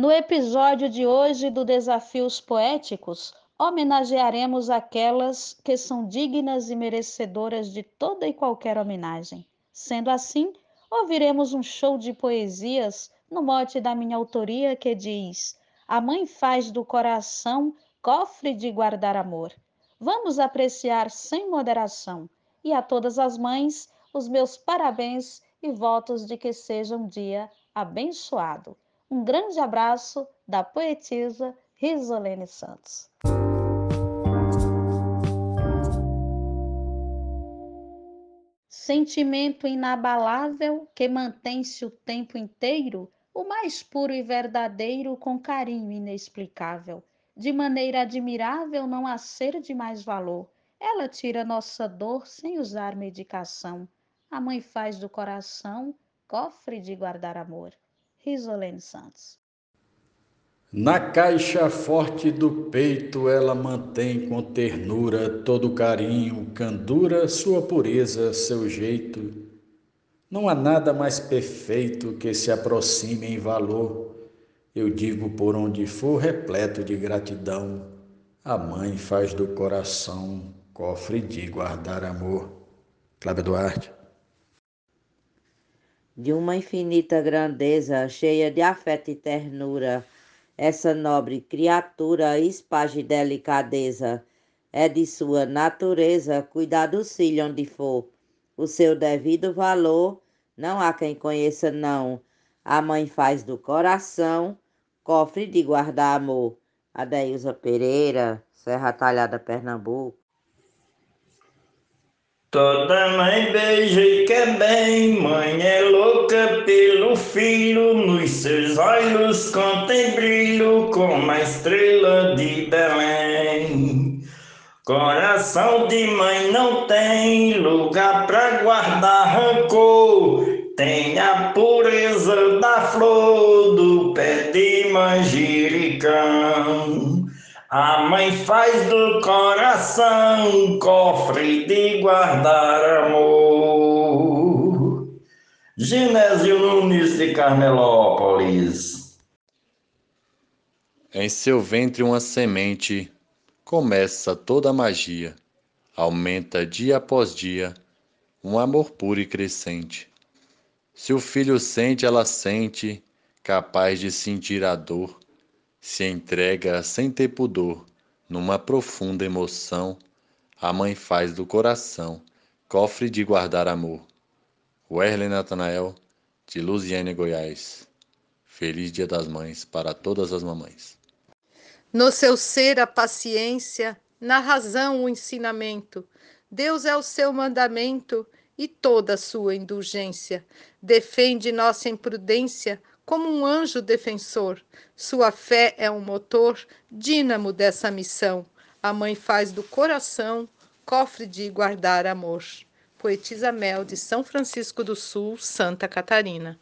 No episódio de hoje do Desafios Poéticos, homenagearemos aquelas que são dignas e merecedoras de toda e qualquer homenagem. Sendo assim, ouviremos um show de poesias no mote da minha autoria que diz: A mãe faz do coração cofre de guardar amor. Vamos apreciar sem moderação. E a todas as mães, os meus parabéns e votos de que seja um dia abençoado. Um grande abraço da poetisa Risolene Santos. Sentimento inabalável que mantém-se o tempo inteiro, o mais puro e verdadeiro com carinho inexplicável. De maneira admirável não há ser de mais valor. Ela tira nossa dor sem usar medicação. A mãe faz do coração cofre de guardar amor. Risolene Santos. Na caixa forte do peito ela mantém com ternura todo carinho, candura, sua pureza, seu jeito. Não há nada mais perfeito que se aproxime em valor. Eu digo por onde for repleto de gratidão. A mãe faz do coração cofre de guardar amor. Cláudia Duarte de uma infinita grandeza, cheia de afeto e ternura. Essa nobre criatura espage delicadeza. É de sua natureza cuidar do filho onde for. O seu devido valor não há quem conheça, não. A mãe faz do coração cofre de guardar amor. Adeilza Pereira, Serra Talhada, Pernambuco. Toda mãe beija e quer bem, mãe é louca pelo filho, nos seus olhos contém brilho como a estrela de Belém. Coração de mãe não tem lugar para guardar rancor, tem a pureza da flor do pé de manjericão. A mãe faz do coração cofre de guardar amor. Genésio Nunes de Carmelópolis. Em seu ventre uma semente, começa toda a magia. Aumenta dia após dia um amor puro e crescente. Se o filho sente, ela sente, capaz de sentir a dor se entrega sem ter pudor, numa profunda emoção, a mãe faz do coração cofre de guardar amor. Werlen Natanael, de Luziane, Goiás. Feliz Dia das Mães para todas as mamães. No seu ser a paciência, na razão o ensinamento. Deus é o seu mandamento e toda a sua indulgência. Defende nossa imprudência como um anjo defensor. Sua fé é um motor, dínamo dessa missão. A mãe faz do coração cofre de guardar amor. Poetisa Mel, de São Francisco do Sul, Santa Catarina.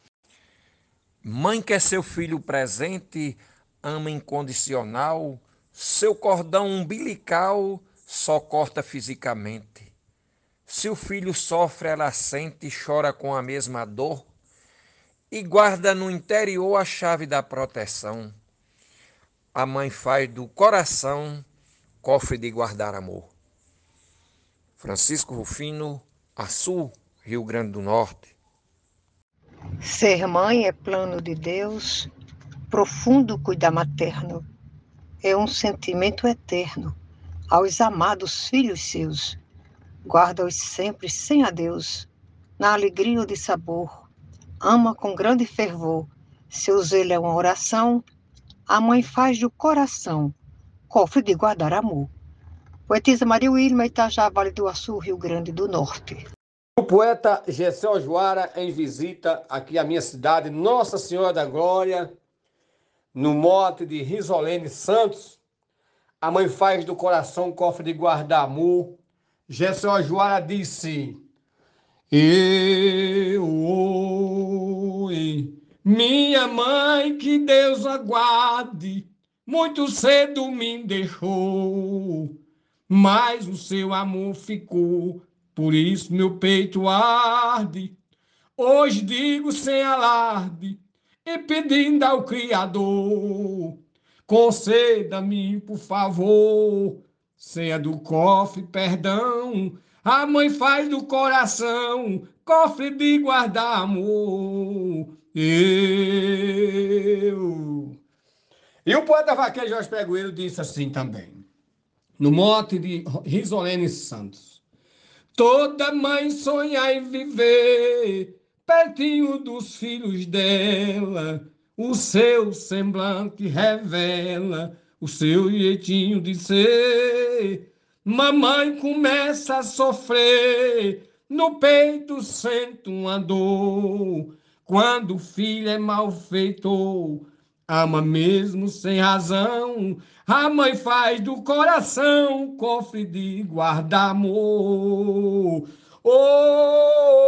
Mãe quer seu filho presente, ama incondicional, seu cordão umbilical só corta fisicamente. Se o filho sofre, ela sente e chora com a mesma dor e guarda no interior a chave da proteção. A mãe faz do coração cofre de guardar amor. Francisco Rufino, Açu, Rio Grande do Norte. Ser mãe é plano de Deus, profundo cuidar materno. É um sentimento eterno aos amados filhos seus. Guarda-os sempre sem adeus, na alegria de sabor ama com grande fervor. Seu zelo é uma oração, a mãe faz do coração cofre de guardar amor. Poetisa Maria Wilma, Itajá, Vale do Açu, Rio Grande do Norte. O poeta Gessé Ojuara em visita aqui à minha cidade, Nossa Senhora da Glória, no mote de Risolene Santos. A mãe faz do coração cofre de guardar amor. Gessé Ojuara disse: Eu minha mãe, que Deus aguarde, muito cedo me deixou, mas o seu amor ficou, por isso meu peito arde. Hoje digo sem alarde, e pedindo ao Criador, conceda-me, por favor, ceia do cofre, perdão, a mãe faz do coração, cofre de guardar amor. Eu. E o poeta vaqueiro Jorge Pegueiro disse assim também, no mote de Risolene Santos. Toda mãe sonha em viver pertinho dos filhos dela, o seu semblante revela o seu jeitinho de ser. Mamãe começa a sofrer, no peito sente uma dor. Quando o filho é mal feito, ama mesmo sem razão. A mãe faz do coração cofre de guardar amor. Oh,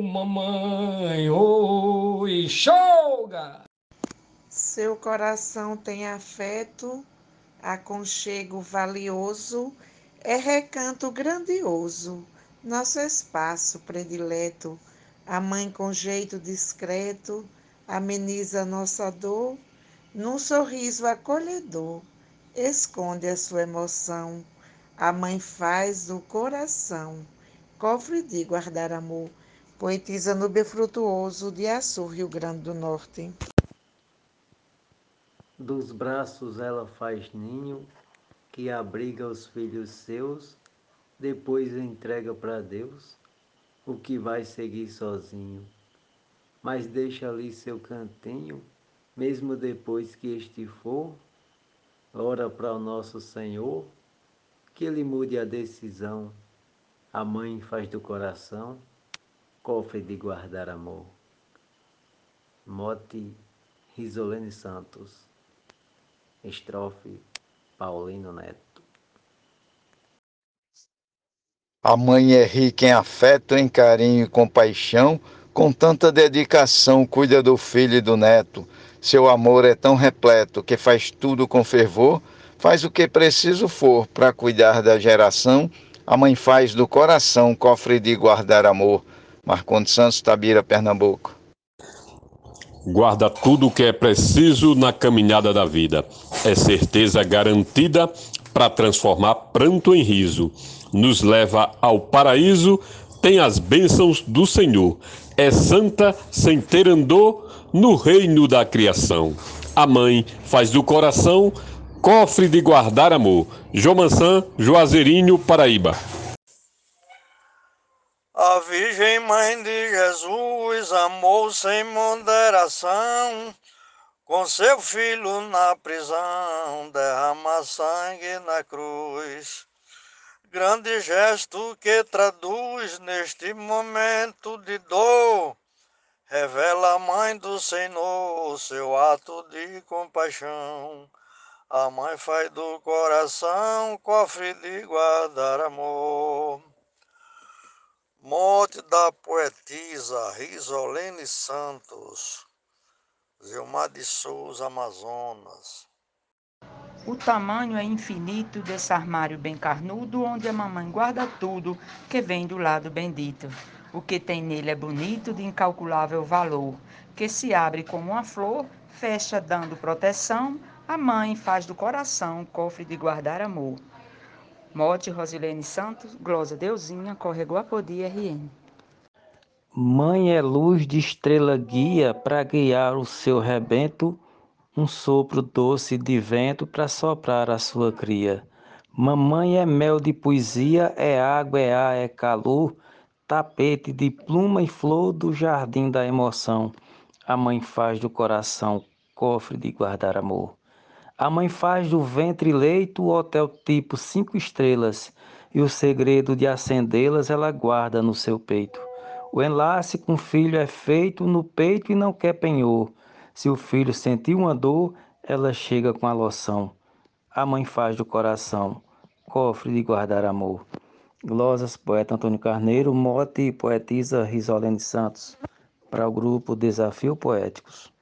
mamãe, oh, enxoga! Seu coração tem afeto aconchego valioso, é recanto grandioso, nosso espaço predileto. A mãe com jeito discreto ameniza nossa dor, num sorriso acolhedor, esconde a sua emoção. A mãe faz do coração cofre de guardar amor. Poetisa no Befrutuoso de Açu, Rio Grande do Norte. Dos braços ela faz ninho, que abriga os filhos seus, depois entrega para Deus o que vai seguir sozinho. Mas deixa ali seu cantinho, mesmo depois que este for, ora para o nosso Senhor, que ele mude a decisão. A mãe faz do coração cofre de guardar amor. Mote Risolene Santos Estrofe Paulino Neto. A mãe é rica em afeto, em carinho e compaixão, com tanta dedicação cuida do filho e do neto. Seu amor é tão repleto que faz tudo com fervor, faz o que preciso for para cuidar da geração. A mãe faz do coração cofre de guardar amor. Marcondes Santos, Tabira, Pernambuco guarda tudo o que é preciso na caminhada da vida. É certeza garantida para transformar pranto em riso. Nos leva ao paraíso, tem as bênçãos do Senhor. É santa sem ter andor no reino da criação. A mãe faz do coração cofre de guardar amor. João Mansan, Juazeirinho, Paraíba. A Virgem Mãe de Jesus amou sem moderação, com seu filho na prisão, derrama sangue na cruz. Grande gesto que traduz neste momento de dor, revela a mãe do Senhor seu ato de compaixão. A mãe faz do coração cofre de guardar amor. Morte da poetisa Risolene Santos, Zilmar de Souza, Amazonas. O tamanho é infinito desse armário bem carnudo, onde a mamãe guarda tudo que vem do lado bendito. O que tem nele é bonito, de incalculável valor, que se abre como uma flor, fecha dando proteção. A mãe faz do coração cofre de guardar amor. Mote Rosilene Santos, Glosa Deusinha, Corregou Apodi, RN. Mãe é luz de estrela guia para guiar o seu rebento, um sopro doce de vento para soprar a sua cria. Mamãe é mel de poesia, é água, é ar, é calor, tapete de pluma e flor do jardim da emoção. A mãe faz do coração cofre de guardar amor. A mãe faz do ventre leito o hotel tipo cinco estrelas, e o segredo de acendê-las ela guarda no seu peito. O enlace com o filho é feito no peito e não quer penhor. Se o filho sentir uma dor, ela chega com a loção. A mãe faz do coração cofre de guardar amor. Glosas, poeta Antônio Carneiro, mote e poetisa Risolene Santos, para o grupo Desafio Poéticos.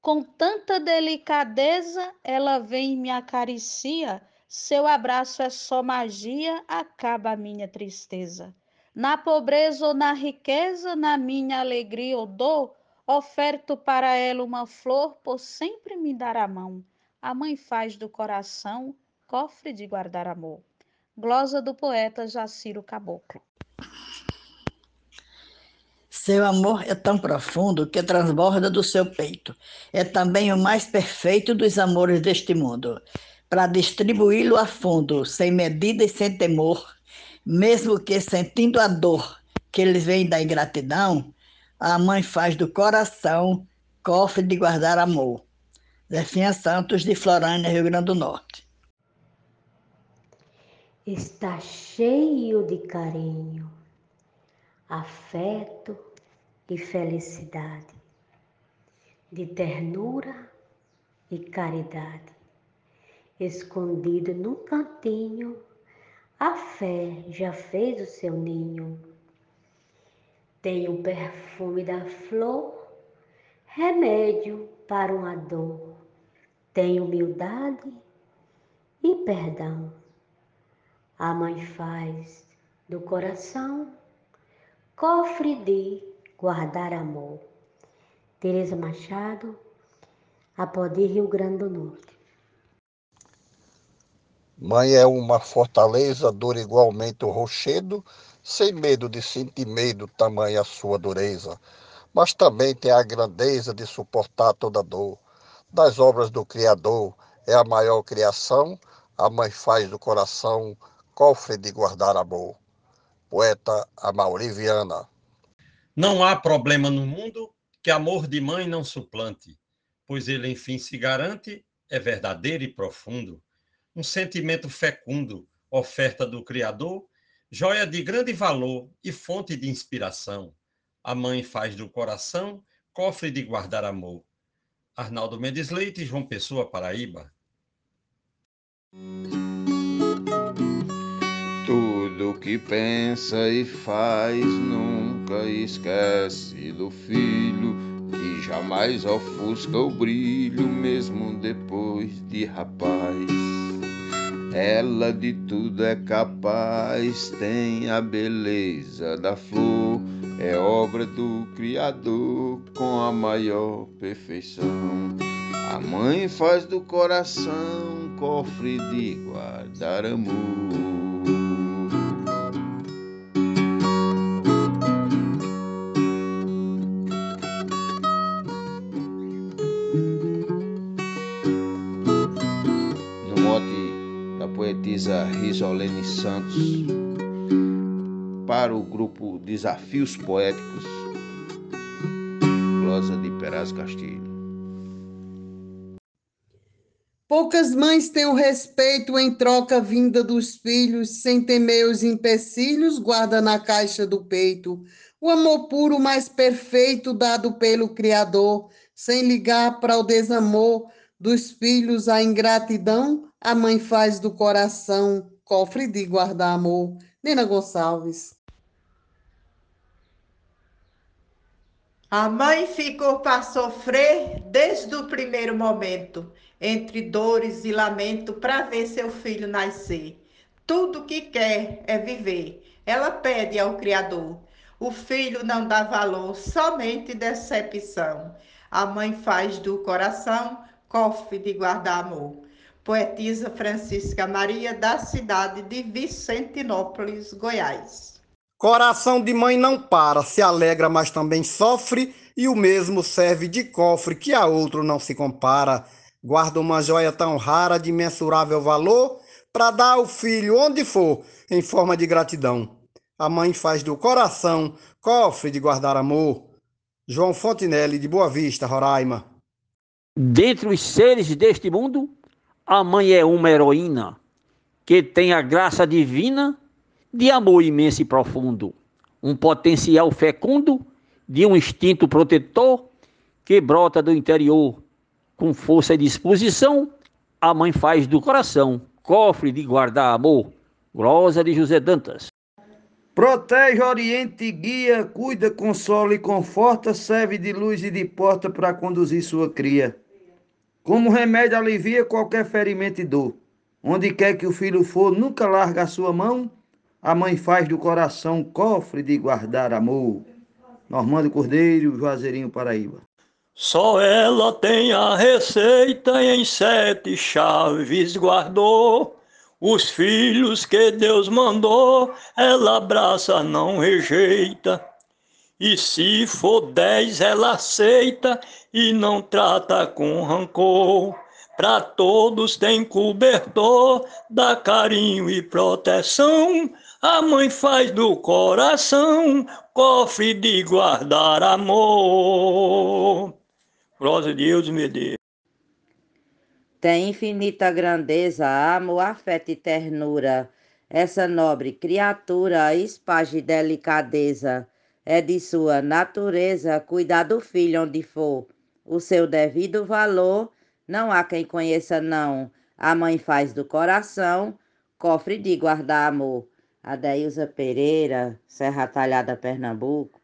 Com tanta delicadeza, ela vem e me acaricia. Seu abraço é só magia, acaba a minha tristeza. Na pobreza ou na riqueza, na minha alegria ou dor, Oferto para ela uma flor por sempre me dar a mão. A mãe faz do coração cofre de guardar amor. Glosa do poeta Jaciro Caboclo. Seu amor é tão profundo que transborda do seu peito. É também o mais perfeito dos amores deste mundo. Para distribuí-lo a fundo, sem medida e sem temor, mesmo que sentindo a dor que eles vêm da ingratidão, a mãe faz do coração cofre de guardar amor. Zefinha Santos, de Florânia, Rio Grande do Norte. Está cheio de carinho, afeto, e felicidade, de ternura e caridade. Escondido num cantinho, a fé já fez o seu ninho. Tem o perfume da flor, remédio para uma dor. Tem humildade e perdão. A mãe faz do coração cofre de guardar amor. Tereza Machado, Apodi, Rio Grande do Norte. Mãe é uma fortaleza, dura igualmente o rochedo, sem medo de sentir medo, tamanha a sua dureza. Mas também tem a grandeza de suportar toda dor. Das obras do Criador é a maior criação, a mãe faz do coração cofre de guardar amor. Poeta Amauri Viana. Não há problema no mundo que amor de mãe não suplante, pois ele enfim se garante, é verdadeiro e profundo. Um sentimento fecundo, oferta do Criador, joia de grande valor e fonte de inspiração. A mãe faz do coração cofre de guardar amor. Arnaldo Mendes Leite, João Pessoa, Paraíba. Tudo que pensa e faz nunca esquece do filho que jamais ofusca o brilho mesmo depois de rapaz. Ela de tudo é capaz, tem a beleza da flor, é obra do Criador com a maior perfeição. A mãe faz do coração cofre de guardar amor. Risolene Santos para o grupo Desafios Poéticos, Glosa de Peraz Castilho. Poucas mães têm o respeito em troca vinda dos filhos, sem temer os empecilhos, guarda na caixa do peito. O amor puro mais perfeito dado pelo Criador, sem ligar para o desamor dos filhos a ingratidão, a mãe faz do coração cofre de guardar amor. Nina Gonçalves. A mãe ficou para sofrer desde o primeiro momento, entre dores e lamento, para ver seu filho nascer. Tudo que quer é viver. Ela pede ao Criador. O filho não dá valor, somente decepção. A mãe faz do coração cofre de guardar amor poetisa Francisca Maria, da cidade de Vicentinópolis, Goiás. Coração de mãe não para, se alegra, mas também sofre, e o mesmo serve de cofre, que a outro não se compara. Guarda uma joia tão rara, de mensurável valor, para dar ao filho onde for, em forma de gratidão. A mãe faz do coração cofre de guardar amor. João Fontinelli, de Boa Vista, Roraima. Dentre os seres deste mundo, a mãe é uma heroína que tem a graça divina de amor imenso e profundo, um potencial fecundo de um instinto protetor que brota do interior. Com força e disposição, a mãe faz do coração cofre de guardar amor. Glosa de José Dantas. Protege, oriente, guia, cuida, consola e conforta, serve de luz e de porta para conduzir sua cria. Como remédio alivia qualquer ferimento e dor. Onde quer que o filho for, nunca larga a sua mão. A mãe faz do coração cofre de guardar amor. Normando Cordeiro, Juazeirinho, Paraíba. Só ela tem a receita em sete chaves guardou. Os filhos que Deus mandou, ela abraça, não rejeita. E se for dez, ela aceita e não trata com rancor. Pra todos tem cobertor, dá carinho e proteção. A mãe faz do coração cofre de guardar amor. Glória a Deus, meu Deus. Tem infinita grandeza, amor, afeto e ternura. Essa nobre criatura espage delicadeza. É de sua natureza cuidar do filho onde for. O seu devido valor não há quem conheça, não. A mãe faz do coração cofre de guardar amor. Adeilza Pereira, Serra Talhada, Pernambuco.